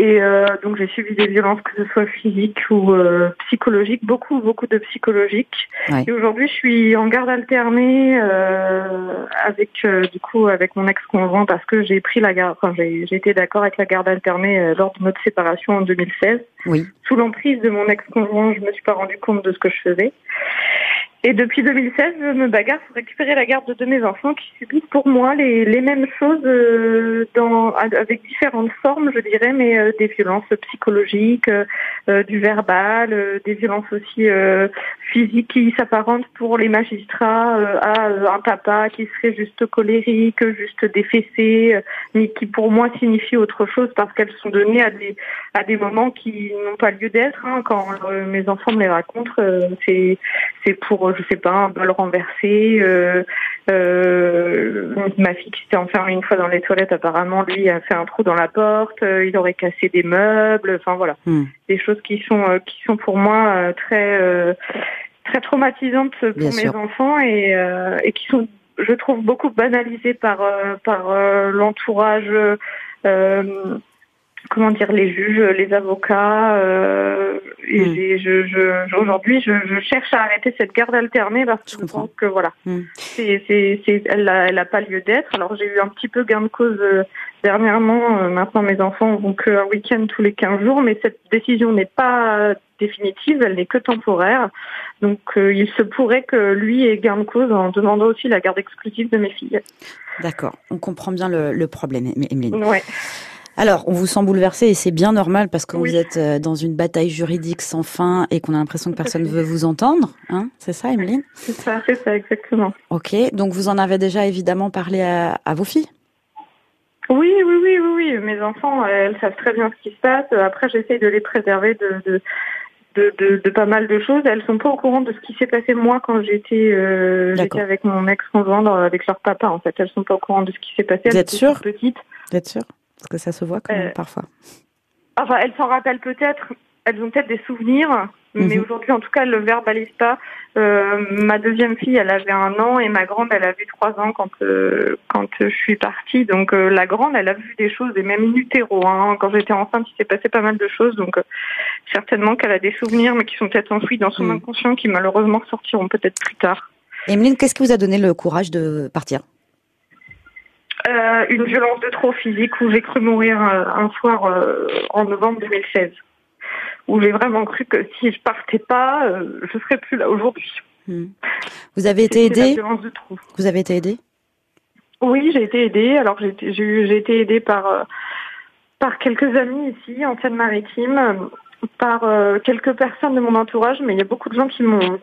Et euh, donc j'ai subi des violences, que ce soit physiques ou euh, psychologiques, beaucoup, beaucoup de psychologiques. Et aujourd'hui, je suis en garde alternée euh, avec euh, du coup avec mon ex-conjoint parce que j'ai pris la garde. Enfin, j'ai été d'accord avec la garde alternée euh, lors de notre séparation en 2016. Oui. Sous l'emprise de mon ex-conjoint, je me suis pas rendu compte de ce que je faisais. Et depuis 2016, je me bagarre pour récupérer la garde de mes enfants qui subissent pour moi les, les mêmes choses euh, dans, avec différentes formes, je dirais, mais euh, des violences psychologiques, euh, du verbal, des violences aussi physiques qui s'apparentent pour les magistrats à un papa qui serait juste colérique, juste défessé, mais qui pour moi signifie autre chose parce qu'elles sont données à des à des moments qui n'ont pas lieu d'être. Hein. Quand mes enfants me les racontent, c'est pour je sais pas, un bol renversé. Euh, euh, ma fille qui s'était enfermée une fois dans les toilettes, apparemment, lui a fait un trou dans la porte. Euh, il aurait cassé des meubles. Enfin voilà, hmm. des choses qui sont qui sont pour moi très très traumatisantes pour mes enfants et, et qui sont, je trouve, beaucoup banalisées par par l'entourage comment dire les juges, les avocats. Euh, et hmm. je, je, aujourd'hui, je, je, cherche à arrêter cette garde alternée parce que je, pense que voilà, hmm. c'est, c'est, c'est, elle n'a elle a pas lieu d'être. Alors j'ai eu un petit peu gain de cause euh, dernièrement. Euh, maintenant, mes enfants vont qu'un week-end tous les 15 jours, mais cette décision n'est pas définitive, elle n'est que temporaire. Donc euh, il se pourrait que lui ait gain de cause en demandant aussi la garde exclusive de mes filles. D'accord, on comprend bien le, le problème, Emeline. Ouais. Alors, on vous sent bouleversé et c'est bien normal parce que vous êtes euh, dans une bataille juridique sans fin et qu'on a l'impression que personne ne veut vous entendre. Hein? C'est ça, Emeline? C'est ça, c'est ça, exactement. Ok, donc vous en avez déjà évidemment parlé à, vos filles? Oui, oui, oui, oui, oui. Mes enfants, elles savent très bien ce qui se passe. Après, j'essaye de les préserver de, de, pas mal de choses. Elles sont pas au courant de ce qui s'est passé moi quand j'étais euh, avec mon ex-conjoint avec leur papa. En fait, elles sont pas au courant de ce qui s'est passé. Vous êtes sûre Petite. Vous êtes sûre parce que ça se voit quand même euh, parfois. Enfin, elles s'en rappellent peut-être, elles ont peut-être des souvenirs, mais mhm. aujourd'hui, en tout cas, elles le verbalisent pas. Euh, ma deuxième fille, elle avait un an et ma grande, elle a vu trois ans quand euh, quand je suis partie. Donc la grande, elle a vu des choses, et même in utero. Hein. Quand j'étais enceinte, il s'est passé pas mal de choses. Donc certainement qu'elle a des souvenirs, mais qui sont peut-être enfouis dans son mhm. inconscient, qui malheureusement sortiront peut-être plus tard. Emeline, qu'est-ce qui vous a donné le courage de partir? Euh, une violence de trop physique où j'ai cru mourir euh, un soir euh, en novembre 2016. Où j'ai vraiment cru que si je partais pas, je serais plus là aujourd'hui. Hmm. Vous avez été aidée Vous avez été aidée Oui, j'ai été aidée. Alors j'ai été aidée par par quelques amis ici en Seine-Maritime, par quelques personnes de mon entourage, mais il y a beaucoup de gens qui m'ont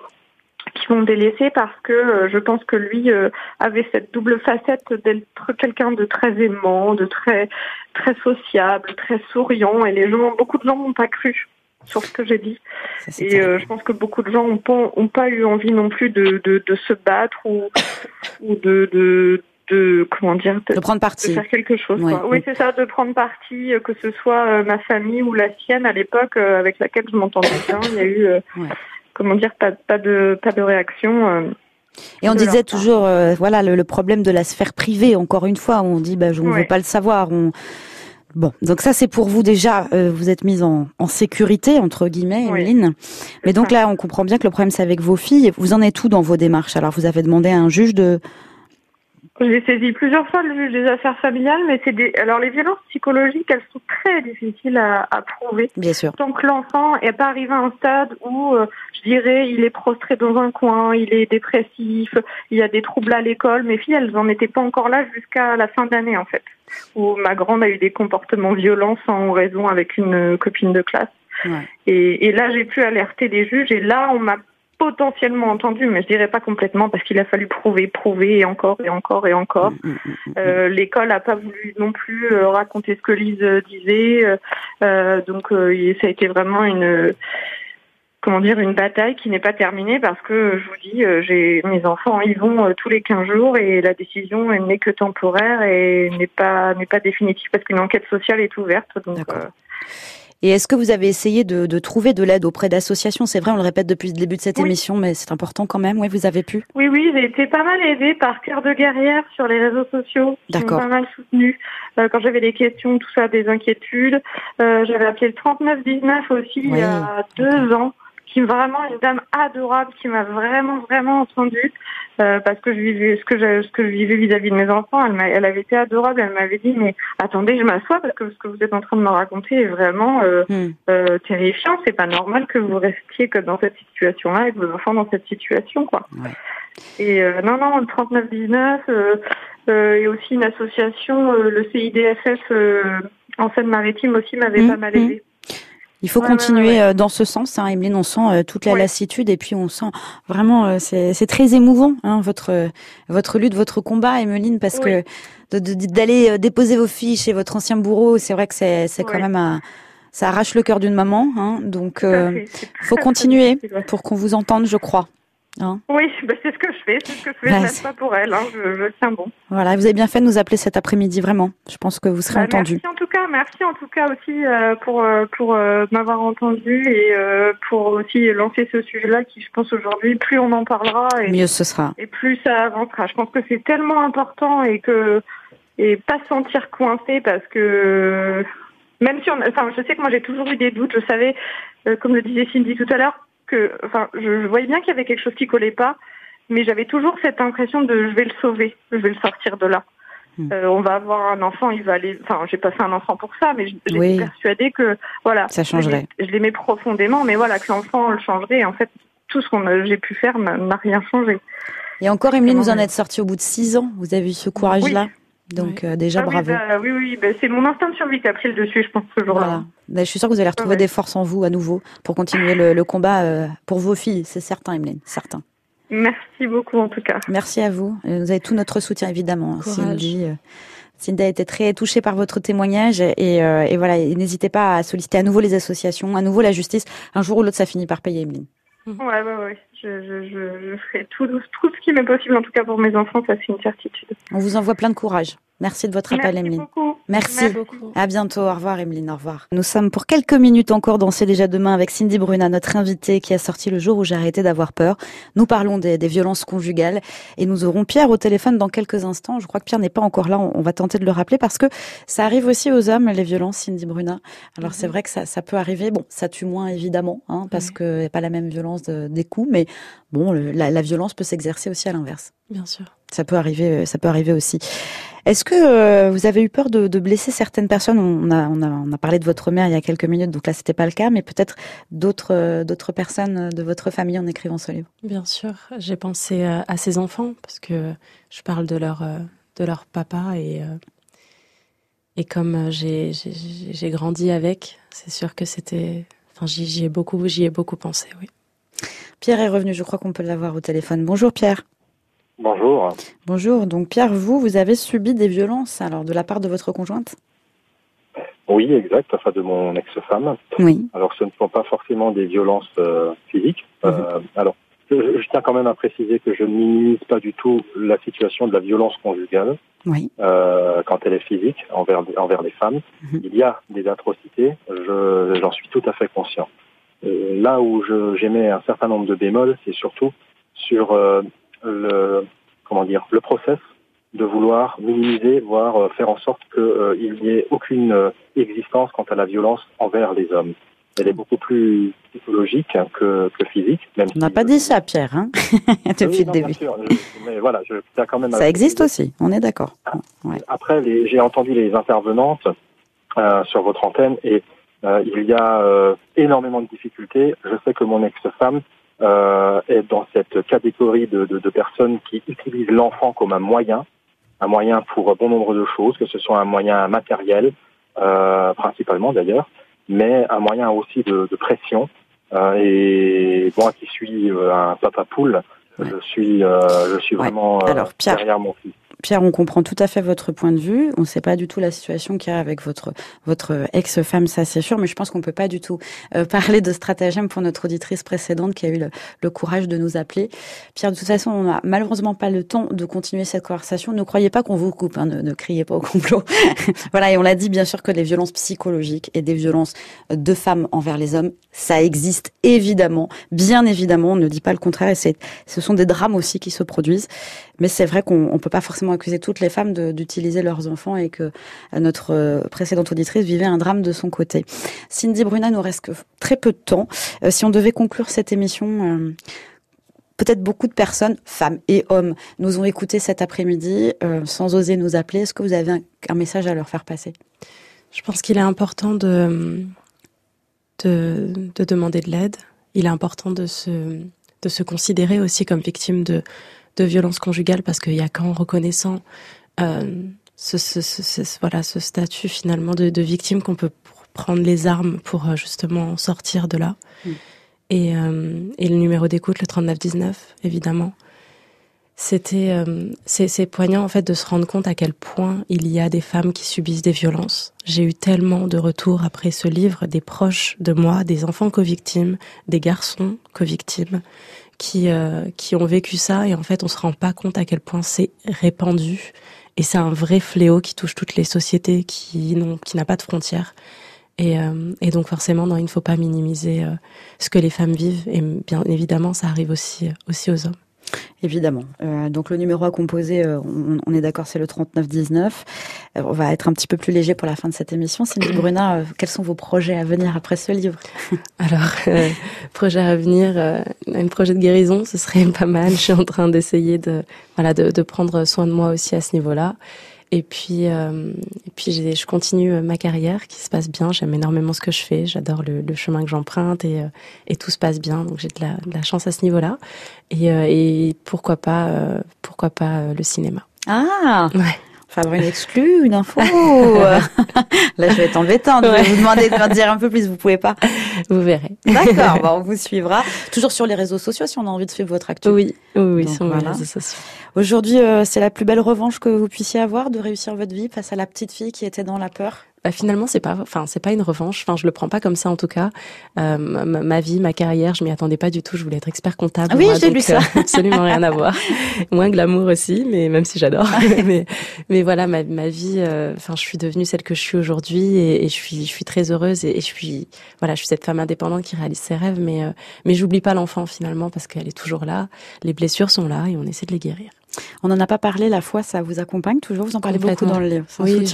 qui m'ont délaissé parce que euh, je pense que lui euh, avait cette double facette d'être quelqu'un de très aimant, de très très sociable, très souriant et les gens, beaucoup de gens n'ont pas cru sur ce que j'ai dit. et euh, je pense que beaucoup de gens n'ont pas, ont pas eu envie non plus de, de, de se battre ou, ou de, de, de comment dire de, prendre parti. de faire quelque chose oui c'est ça de prendre parti que ce soit ma famille ou la sienne à l'époque avec laquelle je m'entendais bien il y a eu comment dire, pas, pas de pas de réaction. Euh, et on disait toujours, euh, voilà, le, problème de la sphère privée. Encore une fois, on dit, bah, je ne veux pas le savoir. On... Bon, donc ça c'est pour vous déjà, euh, vous êtes mise en, en, sécurité entre guillemets, Emeline. Mais donc là, on comprend bien que le problème c'est avec vos filles. Vous en êtes tout dans vos démarches? Alors vous avez demandé à un juge de J'ai saisi plusieurs fois le juge des affaires familiales, mais c'est des. Alors les violences psychologiques, elles sont très difficiles à, à prouver. Bien sûr. Tant que l'enfant n'est pas arrivé à un stade où, euh, je dirais, il est prostré dans un coin, il est dépressif, il y a des troubles à l'école. Mes filles, elles n'en étaient pas encore là jusqu'à la fin d'année en fait, où ma grande a eu des comportements violents sans raison avec une copine de classe. Ouais. Et, et là, j'ai pu alerter les juges, et là, on m'a potentiellement entendu, mais je dirais pas complètement parce qu'il a fallu prouver, prouver et encore et encore et encore. Mm, mm, mm. Euh, L'école n'a pas voulu non plus euh, raconter ce que Lise euh, disait, euh, donc euh, ça a été vraiment une comment dire une bataille qui n'est pas terminée parce que je vous dis, euh, j'ai mes enfants ils vont tous les 15 jours et la décision elle n'est que temporaire et n'est pas n'est pas définitive parce qu'une enquête sociale est ouverte. Donc Et est-ce que vous avez essayé de, de trouver de l'aide auprès d'associations? C'est vrai, on le répète depuis le début de cette Oui. émission, mais c'est important quand même. Oui, vous avez pu? Oui, oui, j'ai été pas mal aidée par Cœur de Guerrière sur les réseaux sociaux. D'accord. pas mal soutenue euh, quand j'avais des questions, tout ça, des inquiétudes. Euh, j'avais appelé le 3919 aussi il y a deux ans, qui vraiment une dame adorable qui m'a vraiment vraiment entendue euh, parce que je vivais ce que je, ce que je vivais vis-à-vis de mes enfants. Elle, m'a- elle avait été adorable. Elle m'avait dit mais attendez, je m'assois parce que ce que vous êtes en train de me raconter est vraiment euh, Hmm. euh, terrifiant. C'est pas normal que vous restiez que dans cette situation-là avec vos enfants dans cette situation, quoi. Ouais. Et euh, non, non, le 3919 euh, euh, et aussi une association, euh, le CIDFF euh, en Seine-Maritime aussi m'avait Mhm, pas mal aidé. Il faut Ouais, continuer ouais. euh, dans ce sens, hein, Emeline. On sent euh, toute la lassitude et puis on sent vraiment, euh, c'est très émouvant, hein, votre votre lutte, votre combat, Emeline, parce Oui. que de- de- d'aller déposer vos filles chez votre ancien bourreau, c'est vrai que c'est c'est quand même un, ça arrache le cœur d'une maman. Hein, donc, euh, faut continuer pour qu'on vous entende, je crois. Hein. Oui, bah, c'est ce que je fais, c'est ce que je fais. Bah, je reste pas pour elle, hein, je, je tiens bon. Voilà, vous avez bien fait de nous appeler cet après-midi, vraiment. Je pense que vous serez Bah, entendu. Merci en tout cas, merci en tout cas aussi euh, pour euh, pour euh, m'avoir entendu et euh, pour aussi lancer ce sujet-là qui, je pense aujourd'hui, plus on en parlera et, Mieux ce sera. et plus ça avancera. Je pense que c'est tellement important et que et pas se sentir coincé parce que même si on, enfin, je sais que moi j'ai toujours eu des doutes. Je savais, euh, comme le disait Cindy tout à l'heure, que, enfin, je, je voyais bien qu'il y avait quelque chose qui collait pas, mais j'avais toujours cette impression de je vais le sauver, je vais le sortir de là. Hmm. Euh, on va avoir un enfant, il va aller. Enfin, j'ai pas fait un enfant pour ça, mais j'étais Oui. persuadée que voilà, Ça changerait. je l'aimais profondément, mais voilà que l'enfant le changerait. En fait, tout ce qu'on a- j'ai pu faire n'a rien changé. Et encore, Emeline, vous en êtes sortie au bout de six ans. Vous avez eu ce courage-là. Donc, euh, déjà, Ah oui, bravo. bah, oui, oui, bah, c'est mon instinct de survie qui a pris le dessus, je pense, ce jour-là. Voilà. Ben, je suis sûre que vous allez retrouver ouais. des forces en vous à nouveau pour continuer le, le combat euh, pour vos filles, c'est certain, Emeline, certain. Merci beaucoup, en tout cas. Merci à vous. Euh, Vous avez tout notre soutien, évidemment. hein, Courage. Cindy, euh, Cindy a été très touchée par votre témoignage et, euh, et voilà, n'hésitez pas à solliciter à nouveau les associations, à nouveau la justice. Un jour ou l'autre, ça finit par payer, Emeline. Ouais, ouais, ouais. Je, je, je, je ferai tout, tout ce qui m'est possible, en tout cas pour mes enfants, ça c'est une certitude. On vous envoie plein de courage. Merci de votre appel, Merci Emeline. beaucoup. Merci. beaucoup. À bientôt. Au revoir, Emeline. Au revoir. Nous sommes pour quelques minutes encore dans C'est déjà demain avec Cindy Bruna, notre invitée qui a sorti le jour où j'ai arrêté d'avoir peur. Nous parlons des, des violences conjugales et nous aurons Pierre au téléphone dans quelques instants. Je crois que Pierre n'est pas encore là. On, on va tenter de le rappeler parce que ça arrive aussi aux hommes, les violences, Cindy Bruna. Alors c'est vrai que ça, ça peut arriver. Bon, ça tue moins évidemment, hein, parce Oui. que y a pas la même violence de- des coups, mais bon, le- la, la violence peut s'exercer aussi à l'inverse. Bien sûr. Ça peut arriver, ça peut arriver aussi. Est-ce que euh, vous avez eu peur de, de blesser certaines personnes? On a, on, a, on a parlé de votre mère il y a quelques minutes, donc là c'était pas le cas, mais peut-être d'autres euh, d'autres personnes de votre famille en écrivant ce livre. Bien sûr, j'ai pensé euh, à ces enfants parce que je parle de leur euh, de leur papa et euh, et comme euh, j'ai j'ai- grandi avec, c'est sûr que c'était. Enfin, j'y ai beaucoup j'y ai beaucoup pensé, oui. Pierre est revenu, je crois qu'on peut l'avoir au téléphone. Bonjour Pierre. Bonjour. Bonjour. Donc Pierre, vous, vous avez subi des violences alors de la part de votre conjointe? Oui, exact, enfin de mon ex-femme. Oui. Alors ce ne sont pas forcément des violences euh, physiques. Euh, alors, je, je tiens quand même à préciser que je ne minimise pas du tout la situation de la violence conjugale Oui. euh, quand elle est physique envers, envers les femmes. Mhm. Il y a des atrocités, je- j'en suis tout à fait conscient. Là où j'émets un certain nombre de bémols, c'est surtout sur euh, le comment dire le process de vouloir minimiser, voire euh, faire en sorte qu'il n'y ait aucune euh, existence quant à la violence envers les hommes. elle est beaucoup plus psychologique que, que physique. Même on n'a pas dit ça, Pierre, hein depuis le début. Sûr, mais voilà, je, quand même ça existe aussi, on est d'accord. Après, j'ai entendu les intervenantes euh, sur votre antenne et euh, il y a euh, énormément de difficultés. Je sais que mon ex-femme euh, est dans cette catégorie de, de, de personnes qui utilisent l'enfant comme un moyen, un moyen pour bon nombre de choses, que ce soit un moyen matériel, euh, principalement d'ailleurs, mais un moyen aussi de, de pression. Euh, et moi qui suis un papa poule, je suis, je suis vraiment Alors, Pierre, derrière mon fils. Pierre, on comprend tout à fait votre point de vue. On ne sait pas du tout la situation qu'il y a avec votre votre ex-femme, ça c'est sûr, mais je pense qu'on peut pas du tout euh, parler de stratagème pour notre auditrice précédente qui a eu le, courage de nous appeler. Pierre, de toute façon, on n'a malheureusement pas le temps de continuer cette conversation. Ne croyez pas qu'on vous coupe, hein, ne, criez pas au complot. voilà, et on l'a dit bien sûr que les violences psychologiques et des violences de femmes envers les hommes, ça existe évidemment, bien évidemment. On ne dit pas le contraire. Et c'est, ce sont des drames aussi qui se produisent. Mais c'est vrai qu'on ne peut pas forcément accuser toutes les femmes d'utiliser leurs enfants et que euh, notre euh, précédente auditrice vivait un drame de son côté. Cindy Bruna, nous reste que très peu de temps. Euh, si on devait conclure cette émission, peut-être beaucoup de personnes, femmes et hommes, nous ont écoutés cet après-midi sans oser nous appeler. Est-ce que vous avez un, message à leur faire passer? Je pense qu'il est important de demander de l'aide. Il est important de se, de se considérer aussi comme victime de, de violence conjugale parce qu'il y a qu'en reconnaissant euh, ce, ce, ce, voilà, ce statut finalement de, de victime qu'on peut prendre les armes pour euh, justement sortir de là. Mm. Et, euh, et, le numéro d'écoute, le 3919, évidemment. C'était, euh, c'est poignant en fait de se rendre compte à quel point il y a des femmes qui subissent des violences. J'ai eu tellement de retours après ce livre, des proches de moi, des enfants co-victimes, des garçons co-victimes, qui euh, qui ont vécu ça et en fait on se rend pas compte à quel point c'est répandu et c'est un vrai fléau qui touche toutes les sociétés qui n'ont qui n'a pas de frontières et, euh, et donc forcément non, il ne faut pas minimiser euh, ce que les femmes vivent et bien évidemment ça arrive aussi aussi aux hommes. Évidemment. Euh, donc le numéro à composer, euh, on, est d'accord, c'est le 3919. Euh, on va être un petit peu plus léger pour la fin de cette émission. Cindy Bruna, quels sont vos projets à venir après ce livre? Alors, projet à venir, un projet de guérison, ce serait pas mal. Je suis en train d'essayer de, voilà, de, de prendre soin de moi aussi à ce niveau-là. Et puis, euh, et puis je continue euh, ma carrière qui se passe bien. J'aime énormément ce que je fais. J'adore le, le, chemin que j'emprunte et, euh, et tout se passe bien. Donc j'ai de la, de la, chance à ce niveau-là. Et, et pourquoi pas, pourquoi pas le cinéma. Ah. Ouais. Enfin, une exclue, une info. Là, je vais être embêtante. Je vais vous demander de me dire un peu plus. Vous pouvez pas. Vous verrez. D'accord. Bon, on vous suivra. Toujours sur les réseaux sociaux si on a envie de suivre votre actu. Oui, oui, oui sur les réseaux sociaux. Aujourd'hui, euh, c'est la plus belle revanche que vous puissiez avoir de réussir votre vie face à la petite fille qui était dans la peur bah, finalement c'est pas enfin c'est pas une revanche. Enfin je le prends pas comme ça en tout cas. Euh, ma, vie ma carrière je m'y attendais pas du tout. Je voulais être expert comptable oui j'ai lu ça. euh, absolument rien à voir. Moins glamour aussi mais même si j'adore. Mais mais voilà ma, ma vie euh, enfin je suis devenue celle que je suis aujourd'hui et, et, je suis je suis très heureuse et, et, je suis voilà je suis cette femme indépendante qui réalise ses rêves mais euh, mais j'oublie pas l'enfant finalement parce qu'elle est toujours là. Les blessures sont là et on essaie de les guérir on n'en a pas parlé, la foi, ça vous accompagne toujours? Vous en parlez beaucoup dans le livre. Oui,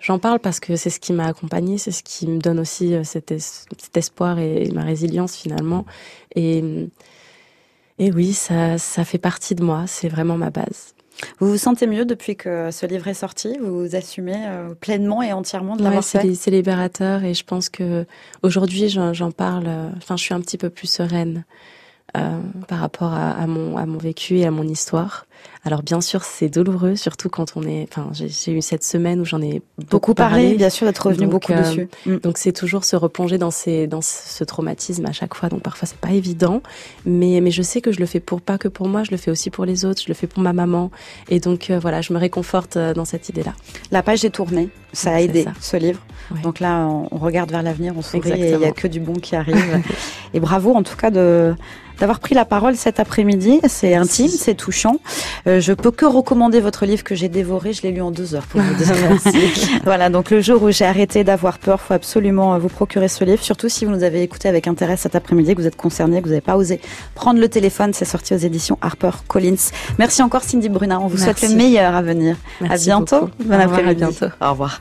j'en parle parce que c'est ce qui m'a accompagnée, c'est ce qui me donne aussi euh, cet, espoir et ma résilience finalement. Et, et oui, ça, ça fait partie de moi, c'est vraiment ma base. Vous vous sentez mieux depuis que ce livre est sorti? Vous vous assumez euh, pleinement et entièrement de l'avoir fait? C'est libérateur et je pense que aujourd'hui j'en parle. Euh, enfin, je suis un petit peu plus sereine euh, par rapport à, à, mon, à mon vécu et à mon histoire. Alors bien sûr, c'est douloureux, surtout quand on est. Enfin, j'ai eu cette semaine où j'en ai beaucoup, parlé, Bien sûr, d'être revenu beaucoup euh, dessus. Mm. Donc c'est toujours se replonger dans ces, dans ce traumatisme à chaque fois. Donc parfois c'est pas évident, mais mais je sais que je le fais pour pas que pour moi, je le fais aussi pour les autres. Je le fais pour ma maman, et donc euh, voilà, je me réconforte dans cette idée-là. La page est tournée, ça a aidé ce livre. Donc là, on regarde vers l'avenir, on sourit et il y a que du bon qui arrive. et bravo en tout cas de d'avoir pris la parole cet après-midi. C'est intime, c'est touchant. Euh, je peux que recommander votre livre que j'ai dévoré. Je l'ai lu en deux heures pour vous dire. voilà, donc le jour où j'ai arrêté d'avoir peur, faut absolument euh, vous procurer ce livre. Surtout si vous nous avez écouté avec intérêt cet après-midi, que vous êtes concerné, que vous n'avez pas osé prendre le téléphone. C'est sorti aux éditions Harper Collins. Merci encore Cindy Bruna. On vous souhaite le meilleur à venir. Merci à bientôt. Bon après-midi. Au revoir.